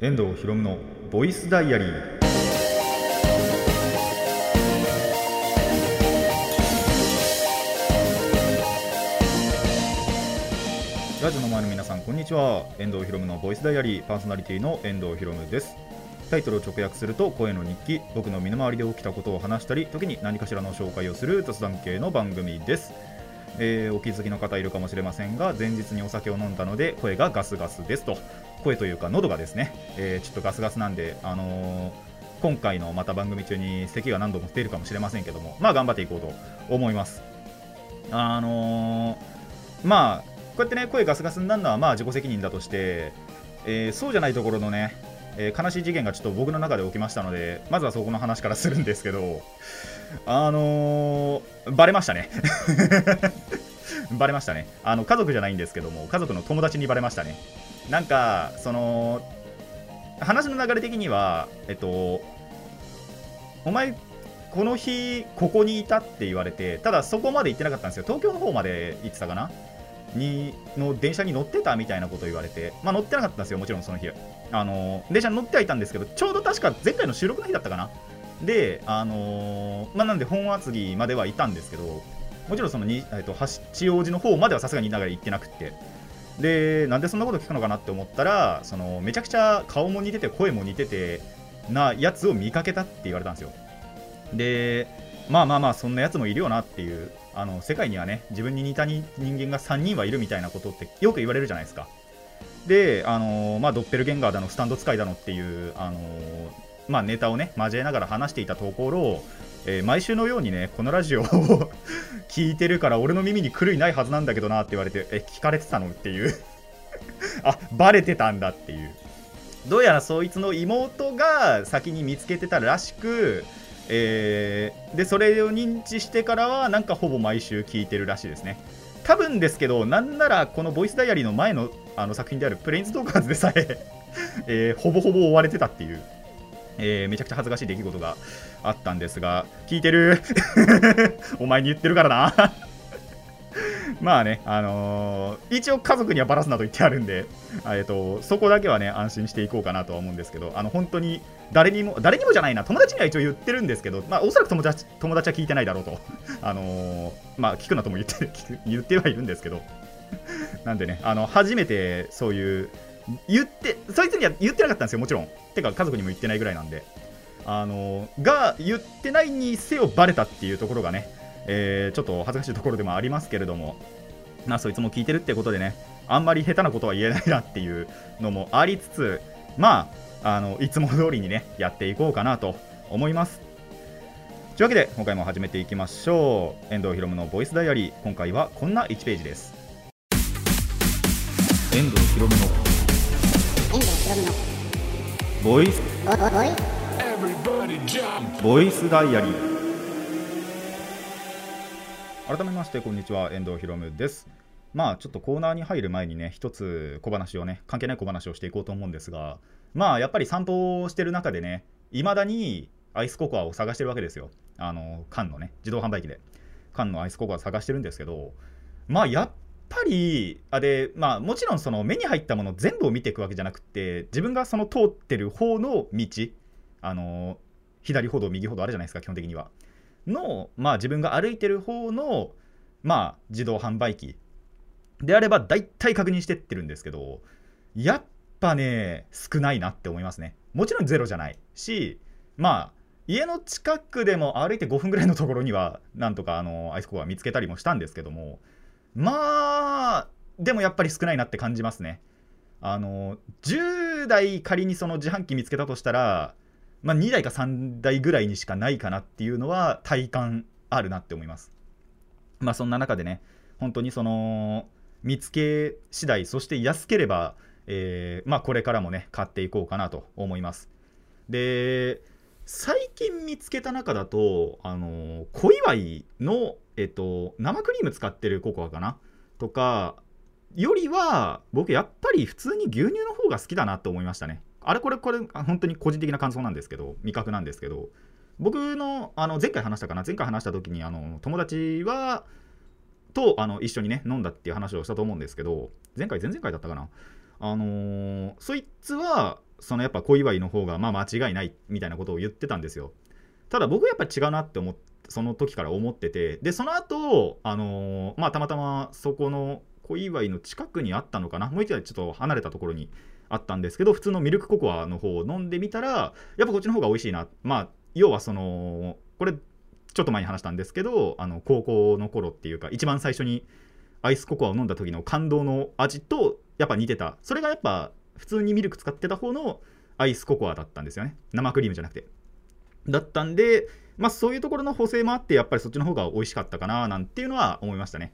遠藤博夢のボイスダイアリー。ラジオの前の皆さんこんにちは。遠藤博夢のボイスダイアリーパーソナリティの遠藤博夢です。タイトルを直訳すると声の日記僕の身の回りで起きたことを話したり時に何かしらの紹介をする雑談系の番組です。えーお気づきの方いるかもしれませんが前日にお酒を飲んだので声がガスガスですと。声というか喉がですね、えーちょっとガスガスなんで、あのー今回のまた番組中に咳が何度も出るかもしれませんけどもまあ頑張っていこうと思います。あのーまあこうやってね声ガスガスになるのはまあ自己責任だとして、えーそうじゃないところのね、え悲しい事件がちょっと僕の中で起きましたのでまずはそこの話からするんですけどあのーバレましたね。バレましたね。あの家族じゃないんですけども家族の友達にバレましたね。なんかその話の流れ的にはえっとお前この日ここにいたって言われてただそこまで行ってなかったんですよ東京の方まで行ってたかな？にの電車に乗ってたみたいなこと言われて、まあ、乗ってなかったんですよ、もちろんその日。あの電車に乗ってはいたんですけど、ちょうど確か前回の収録の日だったかな？で、あのーまあ、なんで本厚木まではいたんですけど、もちろんそのに、えっと、八王子の方まではさすがにながら行ってなくって。で、なんでそんなこと聞くのかなって思ったら、そのめちゃくちゃ顔も似てて、声も似ててなやつを見かけたって言われたんですよ。で、まあまあまあ、そんなやつもいるよなっていう、あの世界にはね、自分に似た人間が3人はいるみたいなことってよく言われるじゃないですか。で、あのまあ、ドッペルゲンガーだの、スタンド使いだのっていう、あのまあ、ネタをね、交えながら話していたところ、えー毎週のようにね、このラジオを 聞いてるから、俺の耳に狂いないはずなんだけどなって言われて、え、聞かれてたのっていう、あバレてたんだっていう。どうやらそいつの妹が先に見つけてたらしく、えーでそれを認知してからはなんかほぼ毎週聞いてるらしいですね。多分ですけどなんならこのボイスダイアリーの前のあの作品であるプレインズトーカーズでさえ えーほぼほぼ追われてたっていう、えーめちゃくちゃ恥ずかしい出来事があったんですが聞いてる？お前に言ってるからな まあね、あのー一応家族にはバラすなと言ってあるんで、えっとそこだけはね、安心していこうかなとは思うんですけど、あの本当に誰にも、誰にもじゃないな、友達には一応言ってるんですけど、まあ、おそらく友達友達は聞いてないだろうと、あのーまあ、聞くなとも言って言ってはいるんですけど、なんでね、あの初めてそういう、言って、そいつには言ってなかったんですよ、もちろん。てか、家族にも言ってないぐらいなんで。あのーが、言ってないにせよバレたっていうところがね、えーちょっと恥ずかしいところでもありますけれども、まあ、そいつも聞いてるってことでね、あんまり下手なことは言えないなっていうのもありつつ、まあ、あのいつも通りにね、やっていこうかなと思います。というわけで、今回も始めていきましょう。遠藤ひろむのボイスダイアリー、今回はこんな1ページです。遠藤ひろむの遠藤ひろむのボイスボボボイ jump! ボイスダイアリー。改めましてこんにちは。遠藤ひろむです。まあちょっとコーナーに入る前にね一つ小話をね関係ない小話をしていこうと思うんですがまあやっぱり散歩をしてる中でねいまだにアイスココアを探してるわけですよ。あの缶のね自動販売機で。缶のアイスココア探してるんですけどまあやっぱりあでまあもちろんその目に入ったもの全部を見ていくわけじゃなくて自分がその通ってる方の道あの左歩道右歩道あるじゃないですか基本的には。のまあ自分が歩いてる方のまあ自動販売機。であれば大体確認してってるんですけどやっぱね少ないなって思いますね。もちろんゼロじゃないしまあ家の近くでも歩いて5分ぐらいのところにはなんとかあのアイスコア見つけたりもしたんですけどもまあでもやっぱり少ないなって感じますね。あの10台仮にその自販機見つけたとしたらまあ、2台か3台ぐらいにしかないかなっていうのは体感あるなって思います。まあそんな中でね、本当にその見つけ次第、そして安ければ、えーまあこれからもね、買っていこうかなと思います。で、最近見つけた中だと、あの小祝いの、えっと、生クリーム使ってるココアかな？とか、よりは僕やっぱり普通に牛乳の方が好きだなと思いましたね。あれこれこれ本当に個人的な感想なんですけど味覚なんですけど僕のあの前回話したかな前回話した時にあの友達はとあの一緒にね飲んだっていう話をしたと思うんですけど前回前々回だったかな。あのーそいつはそのやっぱ小祝いの方がまあ間違いないみたいなことを言ってたんですよ。ただ僕はやっぱ違うなって思ってその時から思っててでその後あのーまあたまたまそこの小祝いの近くにあったのかな？もう一回ちょっと離れたところにあったんですけど普通のミルクココアの方を飲んでみたらやっぱこっちの方が美味しいな。まあ要はそのこれちょっと前に話したんですけどあの高校の頃っていうか一番最初にアイスココアを飲んだ時の感動の味とやっぱ似てた。それがやっぱ普通にミルク使ってた方のアイスココアだったんですよね。生クリームじゃなくて。だったんでまあそういうところの補正もあってやっぱりそっちの方が美味しかったかななんていうのは思いましたね。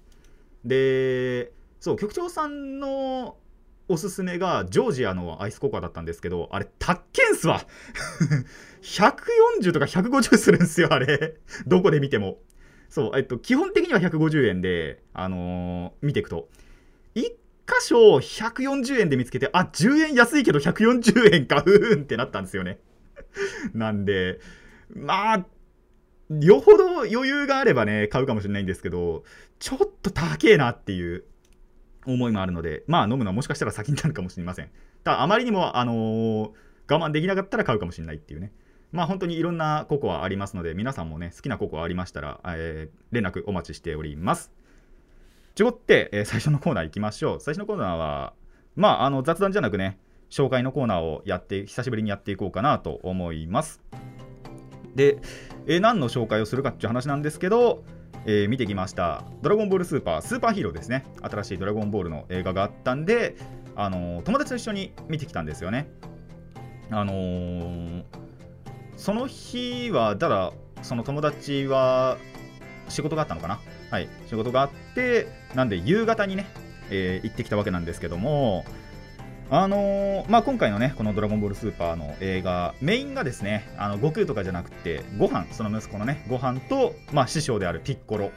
でそう局長さんのおすすめがジョージアのアイスココアだったんですけどあれたっけんすわ 140とか150するんですよあれ。どこで見ても。そうえっと基本的には150円であのー見ていくと。1箇所140円で見つけてあ10円安いけど140円かうんってなったんですよね。なんでまあよほど余裕があればね買うかもしれないんですけどちょっと高えなっていう。思いもあるのでまあ飲むのはもしかしたら先になるかもしれません。ただあまりにもあのー我慢できなかったら買うかもしれないっていうね。まあ本当にいろんなココアありますので皆さんもね好きなココアありましたら、えー連絡お待ちしております。ちょこって、えー最初のコーナー行きましょう。最初のコーナーはまああの雑談じゃなくね紹介のコーナーをやって久しぶりにやっていこうかなと思います。で、えー何の紹介をするかっていう話なんですけど、えー見てきました「ドラゴンボールスーパー」スーパーヒーローですね。新しい「ドラゴンボール」の映画があったんで、あのー友達と一緒に見てきたんですよね。あのーその日はただその友達は仕事があったのかな？はい仕事があってなんで夕方にね、え行ってきたわけなんですけどもあのーまあ、今回のねこの「ドラゴンボールスーパー」の映画メインがですねあの悟空とかじゃなくてご飯その息子のねご飯と、まあ、師匠であるピッコロ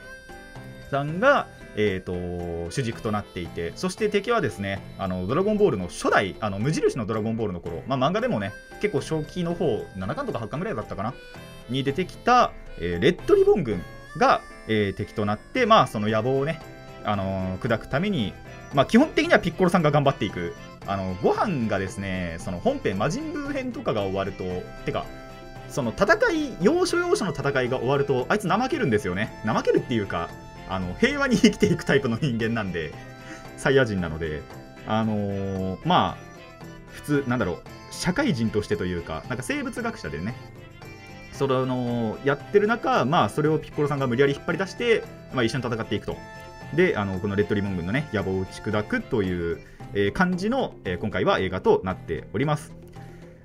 さんが、えー、と主軸となっていてそして敵はですねあのドラゴンボールの初代あの無印のドラゴンボールの頃、まあ、漫画でもね結構初期の方7巻とか8巻ぐらいだったかなに出てきた、えーレッドリボン軍が、えー敵となって、まあ、その野望をね、あのー砕くために、まあ、基本的にはピッコロさんが頑張っていくあのご飯がですねその本編魔人ブー編とかが終わるとてかその戦い要所要所の戦いが終わるとあいつ怠けるんですよね怠けるっていうかあの平和に生きていくタイプの人間なんでサイヤ人なのであのーまあ普通なんだろう社会人としてというかなんか生物学者でねそのやってる中、まあ、それをピッコロさんが無理やり引っ張り出して、まあ、一緒に戦っていくと。で、あのこのレッドリボン軍のね、野望を打ち砕くという、えー感じの、えー今回は映画となっております。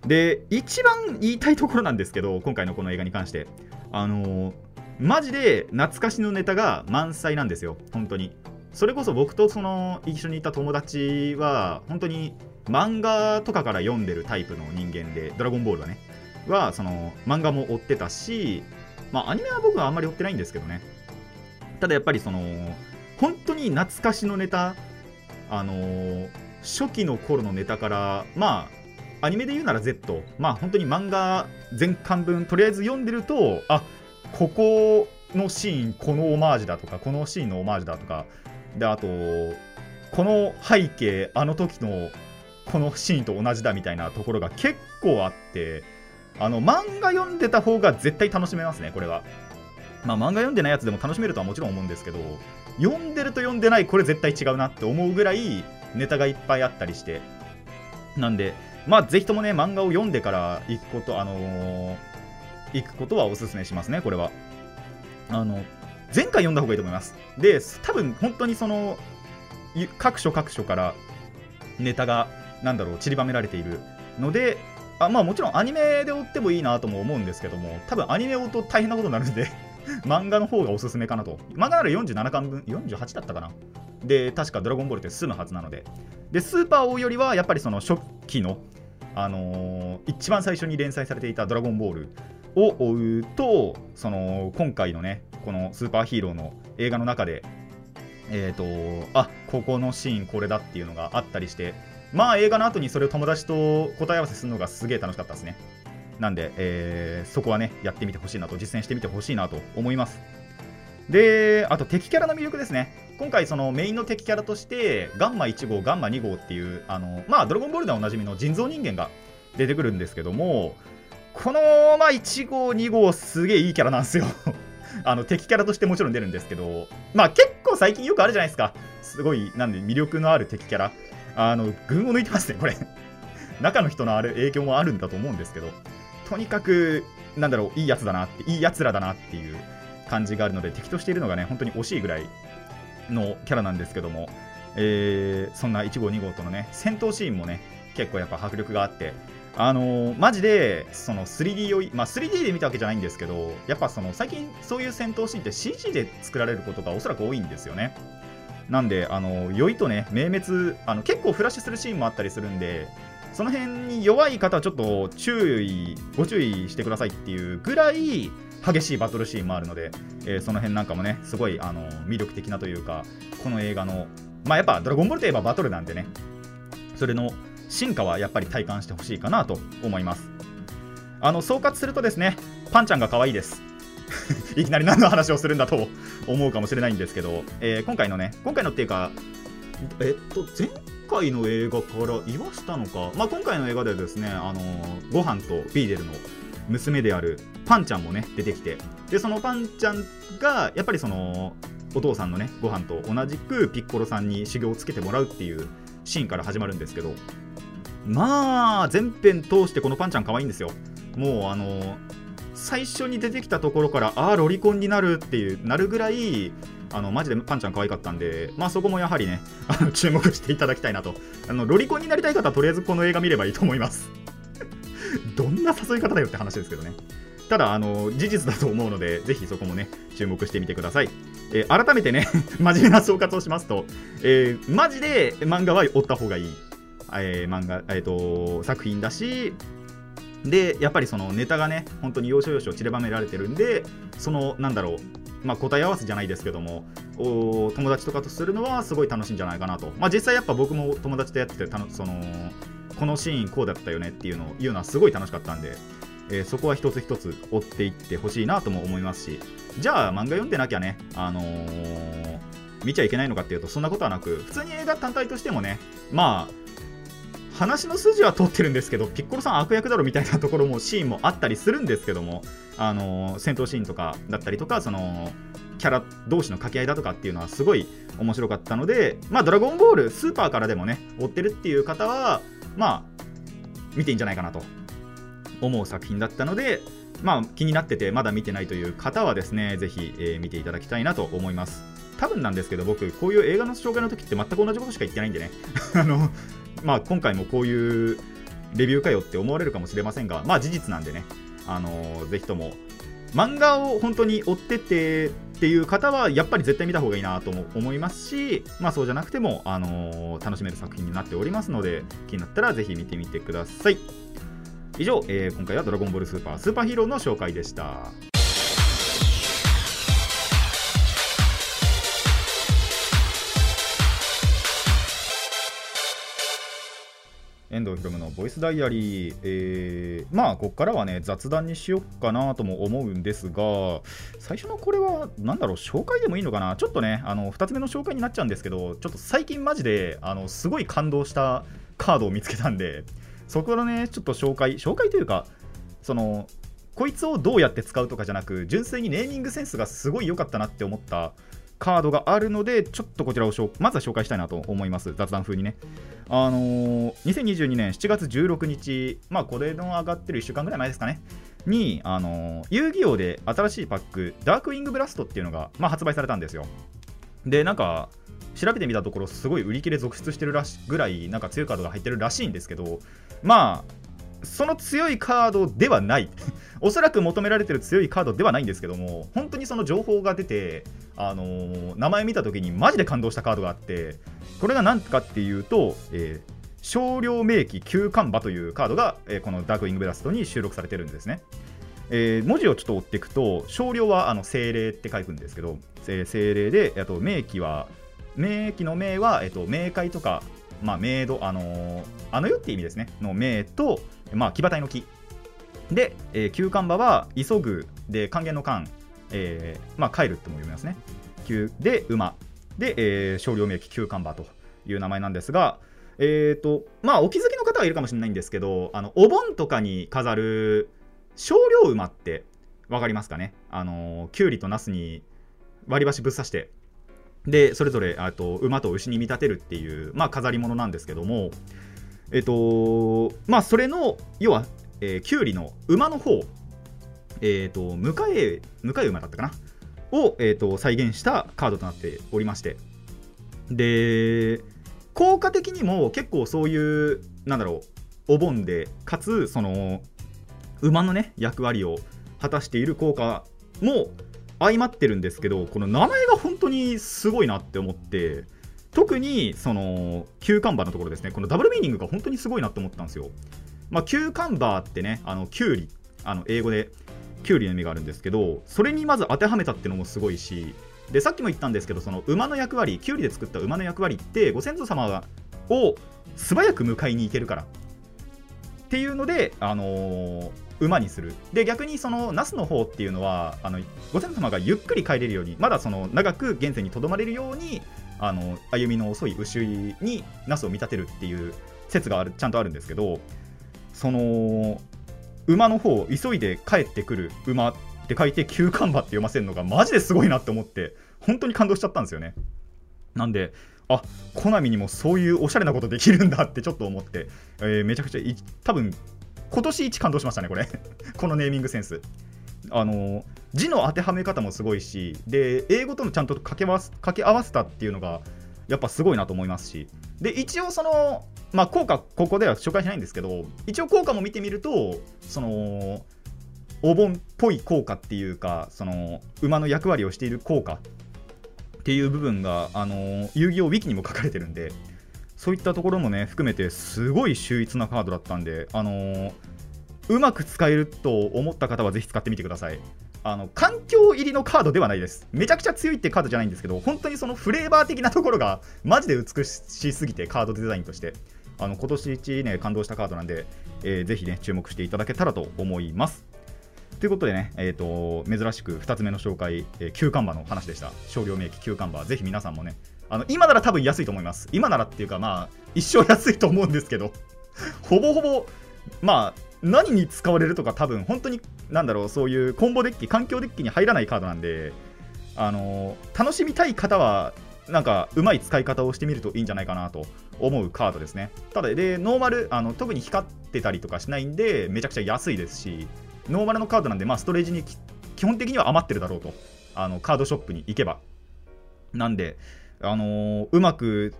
で、一番言いたいところなんですけど、今回のこの映画に関して、あのーマジで懐かしのネタが満載なんですよ、本当に。それこそ僕とその一緒にいた友達は、本当に漫画とかから読んでるタイプの人間で、ドラゴンボールはね。はその漫画も追ってたし、まあ、アニメは僕はあんまり追ってないんですけどねただやっぱりその本当に懐かしのネタあのー初期の頃のネタからまあアニメで言うなら Z まあ本当に漫画全巻分とりあえず読んでるとあここのシーンこのオマージュだとかこのシーンのオマージュだとかであとこの背景あの時のこのシーンと同じだみたいなところが結構あってあの漫画読んでた方が絶対楽しめますねこれは。まあ漫画読んでないやつでも楽しめるとはもちろん思うんですけど読んでると読んでないこれ絶対違うなって思うぐらいネタがいっぱいあったりして。なんでまあぜひともね漫画を読んでから行くことあのー行くことはおすすめしますねこれは。あの前回読んだ方がいいと思います。で多分本当にその各所各所からネタがなんだろう散りばめられているのであまあもちろんアニメで追ってもいいなとも思うんですけども多分アニメを追うと大変なことになるんで漫画の方がおすすめかなと。漫画なら47巻分48だったかな。で確か「ドラゴンボール」って済むはずなので。でスーパーを追うよりはやっぱりその初期のあのー一番最初に連載されていた「ドラゴンボール」を追うとその今回のねこのスーパーヒーローの映画の中でえー、とあここのシーンこれだっていうのがあったりしてまあ映画の後にそれを友達と答え合わせするのがすげえ楽しかったですね。なんで、えーそこはねやってみてほしいなと実践してみてほしいなと思います。であと敵キャラの魅力ですね。今回そのメインの敵キャラとしてガンマ1号ガンマ2号っていうあのまあドラゴンボールでおなじみの人造人間が出てくるんですけどもこの、まあ、1号2号すげえいいキャラなんですよ。あの敵キャラとしてもちろん出るんですけどまあ結構最近よくあるじゃないですか。すごいなんで魅力のある敵キャラ。あの群を抜いてますねこれ。中の人のある影響もあるんだと思うんですけど。とにかくなんだろういいやつだなっていいやつらだなっていう感じがあるので敵としているのがね本当に惜しいぐらいのキャラなんですけども、えーそんな1号2号とのね戦闘シーンもね結構やっぱ迫力があってあのーマジでその 3D を、まあ、3D で見たわけじゃないんですけどやっぱその最近そういう戦闘シーンって CG で作られることがおそらく多いんですよね。なんであの酔いとね明滅あの結構フラッシュするシーンもあったりするんでその辺に弱い方はちょっと注意ご注意してくださいっていうぐらい激しいバトルシーンもあるので、えーその辺なんかもねすごいあの魅力的なというかこの映画のまあやっぱドラゴンボールといえばバトルなんでねそれの進化はやっぱり体感してほしいかなと思います。あの総括するとですねパンちゃんが可愛いです。いきなり何の話をするんだと思うかもしれないんですけど、えー今回のね今回のっていうかえっと前回の映画から言わしたのか、まあ、今回の映画ではですねあのーご飯とビーデルの娘であるパンちゃんもね出てきて。でそのパンちゃんがやっぱりそのお父さんのねご飯と同じくピッコロさんに修行をつけてもらうっていうシーンから始まるんですけど。まあ全編通してこのパンちゃん可愛いんですよ。もうあの最初に出てきたところからああロリコンになるっていうなるぐらいあのマジでパンちゃん可愛かったんで、まあ、そこもやはりねあの 注目していただきたいなと。あのロリコンになりたい方はとりあえずこの映画見ればいいと思います。どんな誘い方だよって話ですけどね。ただあの事実だと思うのでぜひそこもね注目してみてください、えー改めてね 真面目な総括をしますと、えーマジで漫画は追った方がいい、えー漫画、えー、と作品だしでやっぱりそのネタがね本当に要所要所散りばめられてるんでそのなんだろうまあ答え合わせじゃないですけどもお友達とかとするのはすごい楽しいんじゃないかなと。まあ実際やっぱ僕も友達とやっててたのそのこのシーンこうだったよねっていうのを言うのはすごい楽しかったんで、えーそこは一つ一つ追っていってほしいなとも思いますしじゃあ漫画読んでなきゃねあのー見ちゃいけないのかっていうとそんなことはなく普通に映画単体としてもねまあ話の筋は通ってるんですけどピッコロさん悪役だろみたいなところもシーンもあったりするんですけどもあの戦闘シーンとかだったりとかそのキャラ同士の掛け合いだとかっていうのはすごい面白かったのでまあドラゴンボールスーパーからでもね追ってるっていう方はまあ見ていいんじゃないかなと思う作品だったのでまあ気になっててまだ見てないという方はですねぜひ、えー見ていただきたいなと思います。多分なんですけど僕こういう映画の紹介の時って全く同じことしか言ってないんでね。あのまあ今回もこういうレビューかよって思われるかもしれませんがまあ事実なんでねあのぜひとも漫画を本当に追っててっていう方はやっぱり絶対見た方がいいなと思いますし、まあ、そうじゃなくても、あの楽しめる作品になっておりますので気になったらぜひ見てみてください。以上、えー今回は「ドラゴンボールスーパースーパーヒーロー」の紹介でした。遠藤ひろむのボイスダイアリー、えーまあここからはね雑談にしよっかなとも思うんですが最初のこれはなんだろう紹介でもいいのかな？ちょっとねあの2つ目の紹介になっちゃうんですけどちょっと最近マジであのすごい感動したカードを見つけたんでそこのねちょっと紹介紹介というかそのこいつをどうやって使うとかじゃなく純粋にネーミングセンスがすごい良かったなって思ったカードがあるのでちょっとこちらをしょまずは紹介したいなと思います。雑談風にね。あのー2022年7月16日まあこれの上がってる1週間ぐらい前ですかね。に、あのー遊戯王で新しいパックダークウィングブラストっていうのが、まあ、発売されたんですよ。でなんか調べてみたところすごい売り切れ続出してるらしぐらいなんか強いカードが入ってるらしいんですけどまあその強いカードではない おそらく求められてる強いカードではないんですけども本当にその情報が出て、あのー名前見た時にマジで感動したカードがあってこれが何かっていうと、えー少量名機旧看馬というカードが、えーこのダークウィングブラストに収録されてるんですね。えー文字をちょっと追っていくと少量はあの精霊って書くんですけど、えー精霊であと名機は名機の名は、えっと冥界とか、まあ、メイドあのーあの世って意味ですねの名と、まあ、騎馬隊の木で、えー、旧看馬は急ぐで還元の間、えーまあ、帰るっても読みますね。旧で馬。で、えー少量名機旧看馬という名前なんですがえーとまあ、お気づきの方方はいるかもしれないんですけどあのお盆とかに飾る少量馬って分かりますかね？あのきゅうりとナスに割り箸ぶっ刺してでそれぞれあと馬と牛に見立てるっていう、まあ、飾り物なんですけどもえっとまあそれの要は、えー、きゅうりの馬の方えっと迎え迎え馬だったかな？を、えー、と再現したカードとなっておりまして。で効果的にも結構そういうなんだろうお盆でかつその馬のね役割を果たしている効果も相まってるんですけどこの名前が本当にすごいなって思って。特にそのキューカンバーのところですね。このダブルミーニングが本当にすごいなって思ったんですよ。まあキューカンバーってねあのキュウリあの英語でキュウリの意味があるんですけどそれにまず当てはめたっていうのもすごいしでさっきも言ったんですけどその馬の役割キュウリで作った馬の役割ってご先祖様を素早く迎えに行けるから。っていうので、あのー、馬にする。で逆にそのナスの方っていうのはあのご先祖様がゆっくり帰れるようにまだその長く現世にとどまれるようにあの歩みの遅い牛にナスを見立てるっていう説があるちゃんとあるんですけどその馬の方急いで帰ってくる馬って書いて旧看板って読ませるのがマジですごいなって思って本当に感動しちゃったんですよね。なんであコナミにもそういうおしゃれなことできるんだってちょっと思って、えー、めちゃくちゃ多分今年一感動しましたねこれ。このネーミングセンス。あの字の当てはめ方もすごいしで英語とのちゃんと掛け掛け合わせたっていうのがやっぱすごいなと思いますし。で一応そのまあ効果ここでは紹介しないんですけど一応効果も見てみるとそのお盆っぽい効果っていうかその馬の役割をしている効果っていう部分があの遊戯王ウィキにも書かれてるんでそういったところもね含めてすごい秀逸なカードだったんであのうまく使えると思った方はぜひ使ってみてください。あの環境入りのカードではないです。めちゃくちゃ強いってカードじゃないんですけど本当にそのフレーバー的なところがマジで美しすぎてカードデザインとして。あの今年一ね感動したカードなんで、えー、ぜひね注目していただけたらと思います。ということでね、えーと、珍しく2つ目の紹介、えー、旧看板の話でした。少量名機旧看板ぜひ皆さんもねあの今なら多分安いと思います。今ならっていうかまあ一生安いと思うんですけど。ほぼほぼまあ何に使われるとか多分本当になんだろうそういうコンボデッキ環境デッキに入らないカードなんであの楽しみたい方はなんかうまい使い方をしてみるといいんじゃないかなと思うカードですね。ただでノーマルあの特に光ってたりとかしないんでめちゃくちゃ安いですしノーマルのカードなんでまあストレージに基本的には余ってるだろうとあのカードショップに行けば。なんであのー、うまく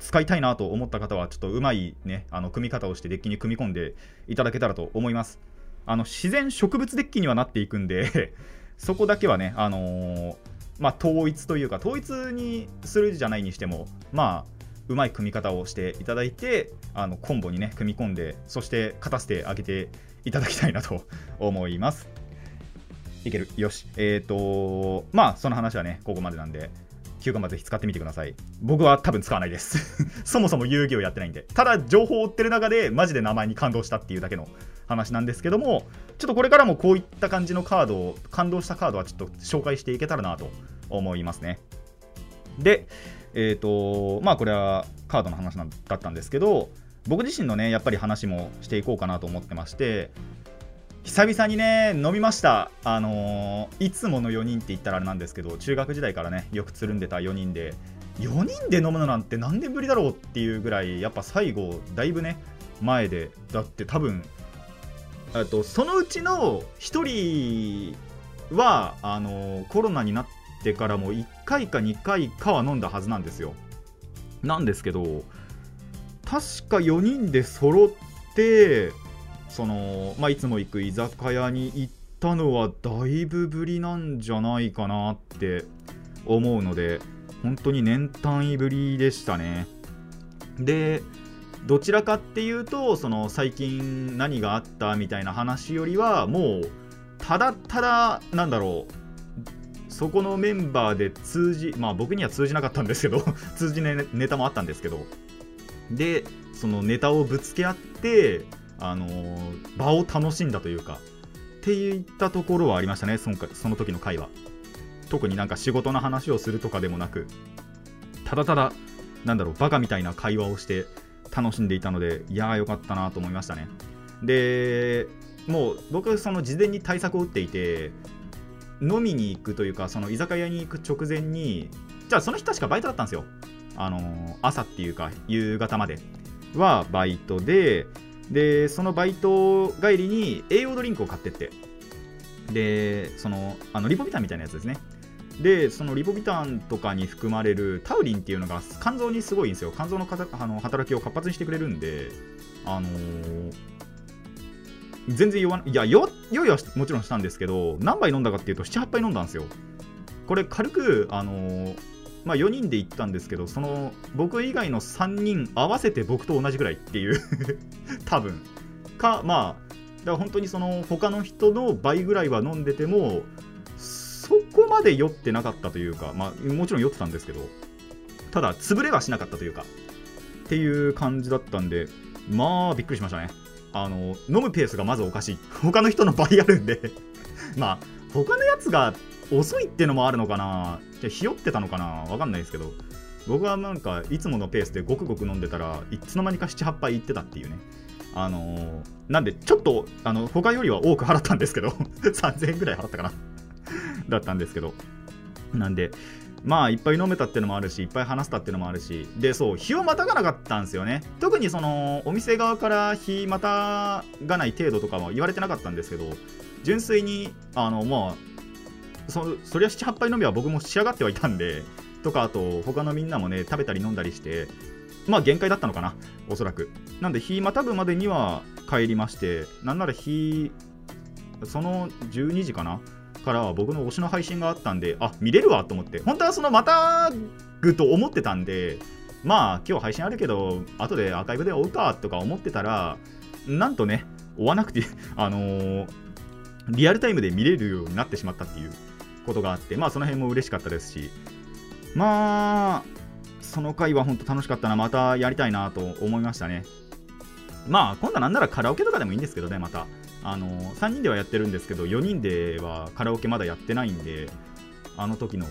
使いたいなと思った方はちょっとうまいねあの組み方をしてデッキに組み込んでいただけたらと思います。あの自然植物デッキにはなっていくんで そこだけはねあのー、まあ、統一というか統一にするじゃないにしてもまあうまい組み方をしていただいてあのコンボにね組み込んでそして勝たせてあげていただきたいなと思います。いける？よし。えっ、ー、とまあその話はねここまでなんで。休暇まぜひ使ってみてください。僕は多分使わないです。そもそも遊戯をやってないんで。ただ、情報を追ってる中で、マジで名前に感動したっていうだけの話なんですけども、ちょっとこれからもこういった感じのカードを、感動したカードはちょっと紹介していけたらなと思いますね。で、えっ、ー、と、まあこれはカードの話だったんですけど、僕自身のね、やっぱり話もしていこうかなと思ってまして、久々にね飲みました。あのー、いつもの4人って言ったらあれなんですけど中学時代からねよくつるんでた4人で4人で飲むのなんて何年ぶりだろうっていうぐらいやっぱ最後だいぶね前でだって多分とそのうちの1人はあのー、コロナになってからも1回か2回かは飲んだはずなんですよ。なんですけど確か4人で揃ってその、まあ、いつも行く居酒屋に行ったのはだいぶぶりなんじゃないかなって思うので本当に年単位ぶりでしたね。でどちらかっていうとその最近何があったみたいな話よりはもうただただなんだろうそこのメンバーで通じまあ僕には通じなかったんですけど 通じないネタもあったんですけどでそのネタをぶつけ合ってあのー、場を楽しんだというかっていったところはありましたねそのその時の会話。特になんか仕事の話をするとかでもなくただただなんだろうバカみたいな会話をして楽しんでいたのでいやーよかったなと思いましたね。でもう僕その事前に対策を打っていて飲みに行くというかその居酒屋に行く直前にじゃあその日確かバイトだったんですよ。あのー朝っていうか夕方まではバイトででそのバイト帰りに栄養ドリンクを買ってって。でそのあのリポビタンみたいなやつですね。でそのリポビタンとかに含まれるタウリンっていうのが肝臓にすごいんですよ。肝臓のあの働きを活発にしてくれるんであのー全然酔わないや酔いはもちろんしたんですけど何杯飲んだかっていうと78杯飲んだんですよ。これ軽くあのーまあ4人で行ったんですけどその僕以外の3人合わせて僕と同じぐらいっていう 多分。かまあだから本当にその他の人の倍ぐらいは飲んでてもそこまで酔ってなかったというか、まあ、もちろん酔ってたんですけどただ潰れはしなかったというかっていう感じだったんでまあびっくりしましたね。あの飲むペースがまずおかしい。他の人の倍あるんで。まあ他のやつが遅いってのもあるのかな。じゃあひよってたのかな？わかんないですけど。僕はなんかいつものペースでごくごく飲んでたらいつの間にか78杯いってたっていうね。あのーなんでちょっとあの他よりは多く払ったんですけど。3000円ぐらい払ったかな。だったんですけど。なんでまあいっぱい飲めたってのもあるしいっぱい話したってのもあるし。でそう日をまたがなかったんですよね。特にそのお店側から日またがない程度とかは言われてなかったんですけど純粋にあのまあそそりゃ78杯飲みは僕も仕上がってはいたんでとかあと他のみんなもね食べたり飲んだりしてまあ限界だったのかなおそらく。なんで日またぐまでには帰りましてなんなら日その12時かなからは僕の推しの配信があったんであ見れるわと思って。本当はそのまたぐと思ってたんでまあ今日配信あるけど後でアーカイブで追うかとか思ってたらなんとね追わなくてあのーリアルタイムで見れるようになってしまったっていう。ことがあってまあその辺も嬉しかったですしまあその回は本当楽しかったなまたやりたいなと思いましたね。まあ今度はなんならカラオケとかでもいいんですけどねまた。あの3人ではやってるんですけど4人ではカラオケまだやってないんであの時の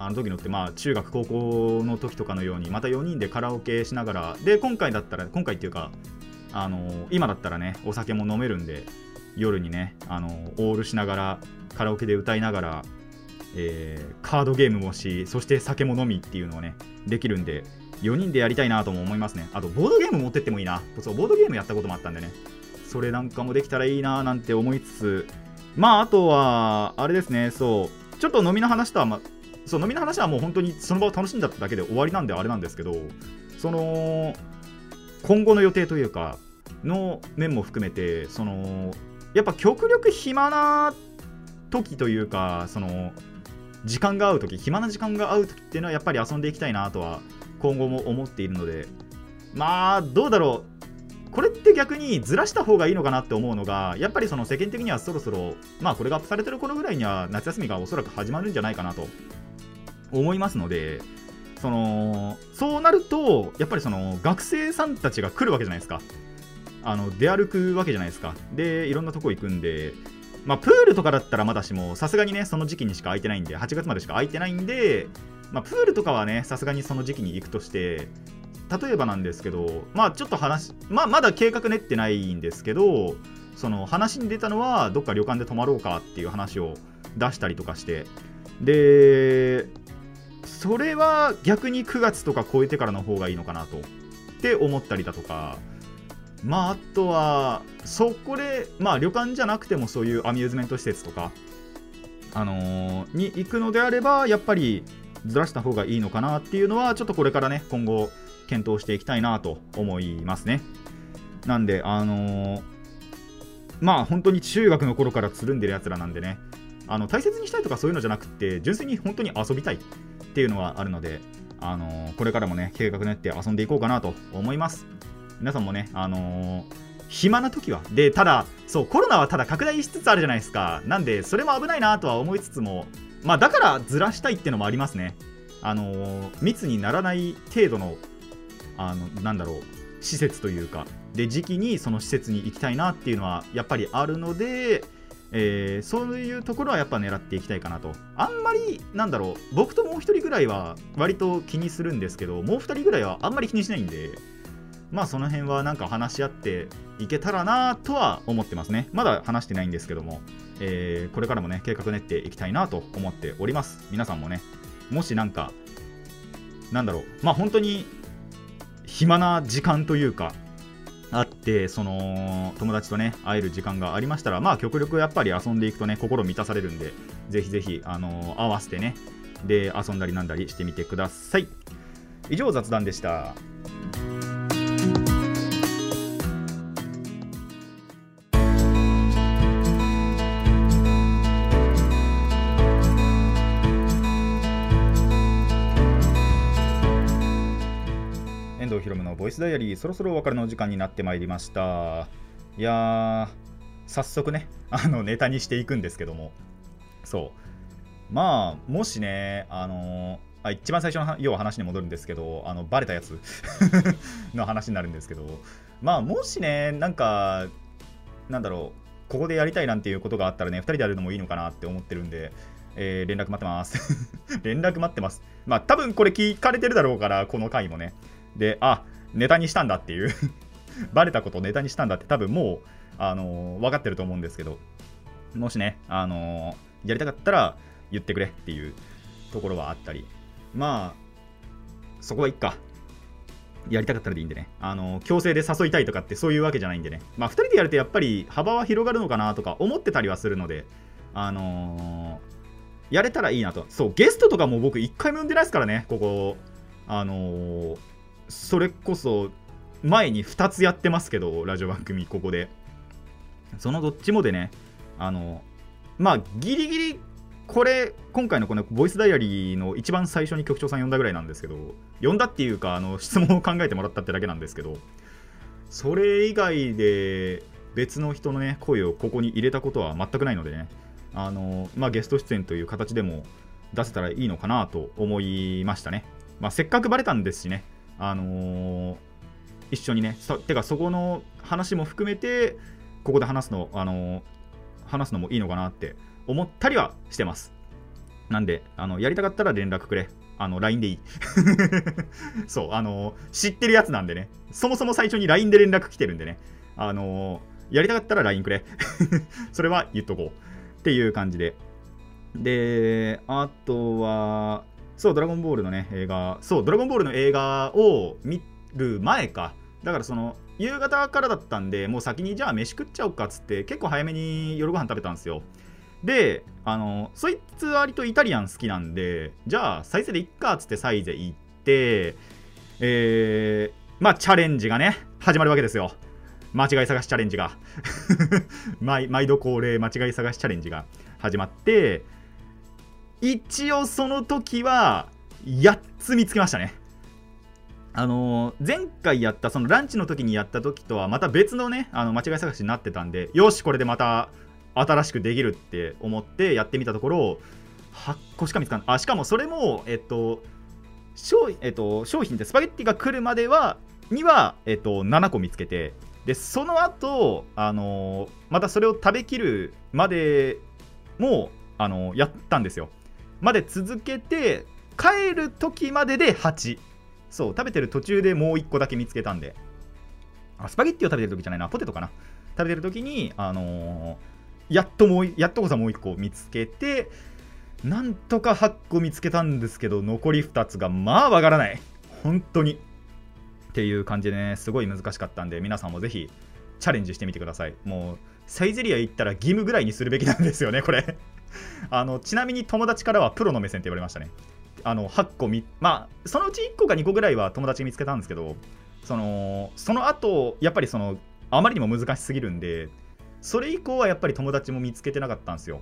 あの時のってまあ中学高校の時とかのようにまた4人でカラオケしながらで今回だったら今回っていうかあの今だったらねお酒も飲めるんで夜にねあのオールしながらカラオケで歌いながら、えーカードゲームもしそして酒も飲みっていうのをねできるんで4人でやりたいなとも思いますね。あとボードゲーム持ってってもいいな。そうボードゲームやったこともあったんでね。それなんかもできたらいいななんて思いつつ。まああとはあれですね。そう。ちょっと飲みの話とは、ま、そう飲みの話はもう本当にその場を楽しんだだけで終わりなんであれなんですけどその今後の予定というかの面も含めてそのやっぱ極力暇な時というかその時間が合う時暇な時間が合う時っていうのはやっぱり遊んでいきたいなとは今後も思っているのでまあどうだろう。これって逆にずらした方がいいのかなって思うのがやっぱりその世間的にはそろそろまあこれがアップされてる頃ぐらいには夏休みがおそらく始まるんじゃないかなと。思いますのでそのそうなるとやっぱりその学生さんたちが来るわけじゃないですか。あの出歩くわけじゃないですか。でいろんなとこ行くんでまあプールとかだったらまだしもさすがにねその時期にしか空いてないんで8月までしか空いてないんでまあプールとかはねさすがにその時期に行くとして例えばなんですけどまあちょっと話ままだ計画練ってないんですけどその話に出たのはどっか旅館で泊まろうかっていう話を出したりとかしてでそれは逆に9月とか超えてからの方がいいのかなとって思ったりだとかまああとはそこでまあ旅館じゃなくてもそういうアミューズメント施設とかあのーに行くのであればやっぱりずらした方がいいのかなっていうのはちょっとこれからね今後検討していきたいなと思いますね。なんであのーまあ本当に中学の頃からつるんでるやつらなんでねあの大切にしたいとかそういうのじゃなくて純粋に本当に遊びたいっていうのはあるのであのーこれからもね計画練って遊んでいこうかなと思います。皆さんもねあのー暇な時はでただそうコロナはただ拡大しつつあるじゃないですか。なんでそれも危ないなとは思いつつもまあだからずらしたいってのもありますね。あのー密にならない程度のあのなんだろう施設というか。で時期にその施設に行きたいなっていうのはやっぱりあるので、えーそういうところはやっぱ狙っていきたいかなと。あんまりなんだろう僕ともう一人ぐらいは割と気にするんですけどもう二人ぐらいはあんまり気にしないんで。まあその辺はなんか話し合っていけたらなとは思ってますね。まだ話してないんですけども、えーこれからもね計画練っていきたいなと思っております。皆さんもねもしなんかなんだろうまあ本当に暇な時間というかあってその友達とね会える時間がありましたらまあ極力やっぱり遊んでいくとね心満たされるんでぜひぜひあの合わせてねで遊んだりなんだりしてみてください。以上雑談でした。イスダイアリーそろそろお別れの時間になってまいりました。いや早速ね あのネタにしていくんですけども。そう。まあもしねあのーあ一番最初の要は話に戻るんですけどあのバレたやつ の話になるんですけど。まあもしねなんかなんだろうここでやりたいなんていうことがあったらね2人でやるのもいいのかなって思ってるんでえー連絡待ってます。連絡待ってます。まあ多分これ聞かれてるだろうからこの回もね。であネタにしたんだっていう。バレたことをネタにしたんだって多分もう、あのー分かってると思うんですけど。もしね、あのーやりたかったら言ってくれっていうところはあったり。まあそこはいっか。やりたかったらでいいんでね、あのー強制で誘いたいとかってそういうわけじゃないんでね。まあ2人でやるとやっぱり幅は広がるのかなとか思ってたりはするので。あのやれたらいいなと。そうゲストとかも僕1回も呼んでないですからねここ。あのそれこそ前に2つやってますけどラジオ番組ここで。そのどっちもでねあのまあギリギリこれ今回のこのボイスダイアリーの一番最初に局長さん呼んだぐらいなんですけど呼んだっていうかあの質問を考えてもらったってだけなんですけどそれ以外で別の人のね声をここに入れたことは全くないのでねあのまあゲスト出演という形でも出せたらいいのかなと思いましたね、まあ、せっかくバレたんですしねあのー一緒にねてかそこの話も含めてここで話すの、あのー話すのもいいのかなって思ったりはしてます。なんであのやりたかったら連絡くれ。あの LINE でいい。そうあの知ってるやつなんでね。そもそも最初に LINE で連絡来てるんでね。あのやりたかったら LINE くれ。それは言っとこう。っていう感じで。であとはそう、ドラゴンボールのね、映画、そう、ドラゴンボールの映画を見る前か。だからその、夕方からだったんで、もう先にじゃあ飯食っちゃおうかっつって、結構早めに夜ご飯食べたんですよ。で、あの、そいつ割とイタリアン好きなんで、じゃあ、サイゼでいっかっつってサイゼ行って、えー、まあ、チャレンジがね、始まるわけですよ。間違い探しチャレンジが。毎毎度恒例間違い探しチャレンジが始まって、一応その時は8つ見つけましたね。あのー前回やったそのランチの時にやった時とはまた別のねあの間違い探しになってたんでよしこれでまた新しくできるって思ってやってみたところ8個しか見つかんあしかもそれもえっと商,、えっと、商品ってスパゲッティが来るまではには、えっと、7個見つけてでその後あのーまたそれを食べきるまでもあのーやったんですよまで続けて帰る時までで8そう食べてる途中でもう1個だけ見つけたんで。あスパゲッティを食べてる時じゃないな。ポテトかな。食べてる時にあのーやっともうやっとこそもう1個見つけてなんとか8個見つけたんですけど残り2つがまあわからない。本当に。っていう感じでねすごい難しかったんで皆さんもぜひチャレンジしてみてください。もうサイゼリア行ったら義務ぐらいにするべきなんですよねこれ。あのちなみに友達からはプロの目線って言われましたね。あの8個みまあそのうち1個か2個ぐらいは友達見つけたんですけどそのその後やっぱりそのあまりにも難しすぎるんでそれ以降はやっぱり友達も見つけてなかったんですよ。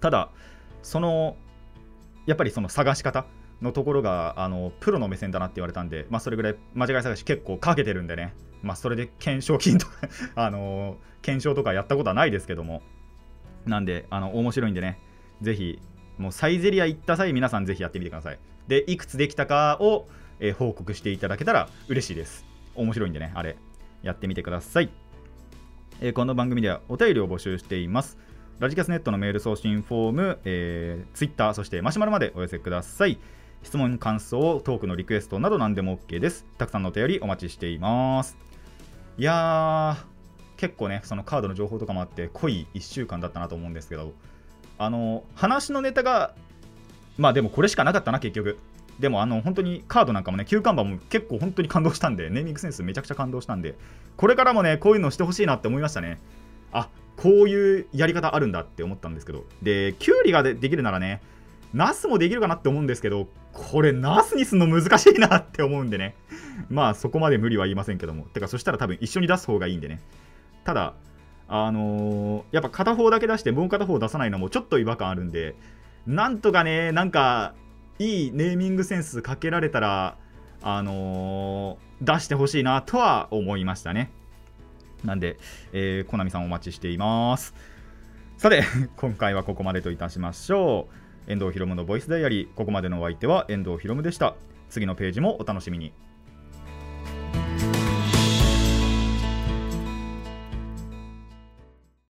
ただそのやっぱりその探し方のところがあのプロの目線だなって言われたんで、まあ、それぐらい間違い探し結構かけてるんでね、まあ、それで懸賞金とか あの検証とかやったことはないですけども。なんであの面白いんでね。ぜひもうサイゼリア行った際皆さんぜひやってみてください。でいくつできたかを、えー報告していただけたら嬉しいです。面白いんでねあれ。やってみてください、えーこの番組ではお便りを募集しています。ラジキャスネットのメール送信フォーム、えー、Twitter そしてマシュマロまでお寄せください。質問感想トークのリクエストなど何でも OK です。たくさんのお便りお待ちしています。いやー結構ねそのカードの情報とかもあって濃い1週間だったなと思うんですけどあの話のネタがまあでもこれしかなかったな結局。でもあの本当にカードなんかもね旧看板も結構本当に感動したんでネーミングセンスめちゃくちゃ感動したんでこれからもねこういうのしてほしいなって思いましたね。あこういうやり方あるんだって思ったんですけど。でキュウリがでできるならねナスもできるかなって思うんですけどこれナスにすんの難しいなって思うんでね。まあそこまで無理は言いませんけども。てかそしたら多分一緒に出す方がいいんでね。ただあのーやっぱ片方だけ出してもう片方出さないのもちょっと違和感あるんでなんとかねなんかいいネーミングセンスかけられたらあのー出してほしいなとは思いましたね。なんで、えー、コナミさんお待ちしています。さて 今回はここまでといたしましょう。遠藤ひろむのボイスダイアリー。ここまでのお相手は遠藤ひろむでした。次のページもお楽しみに。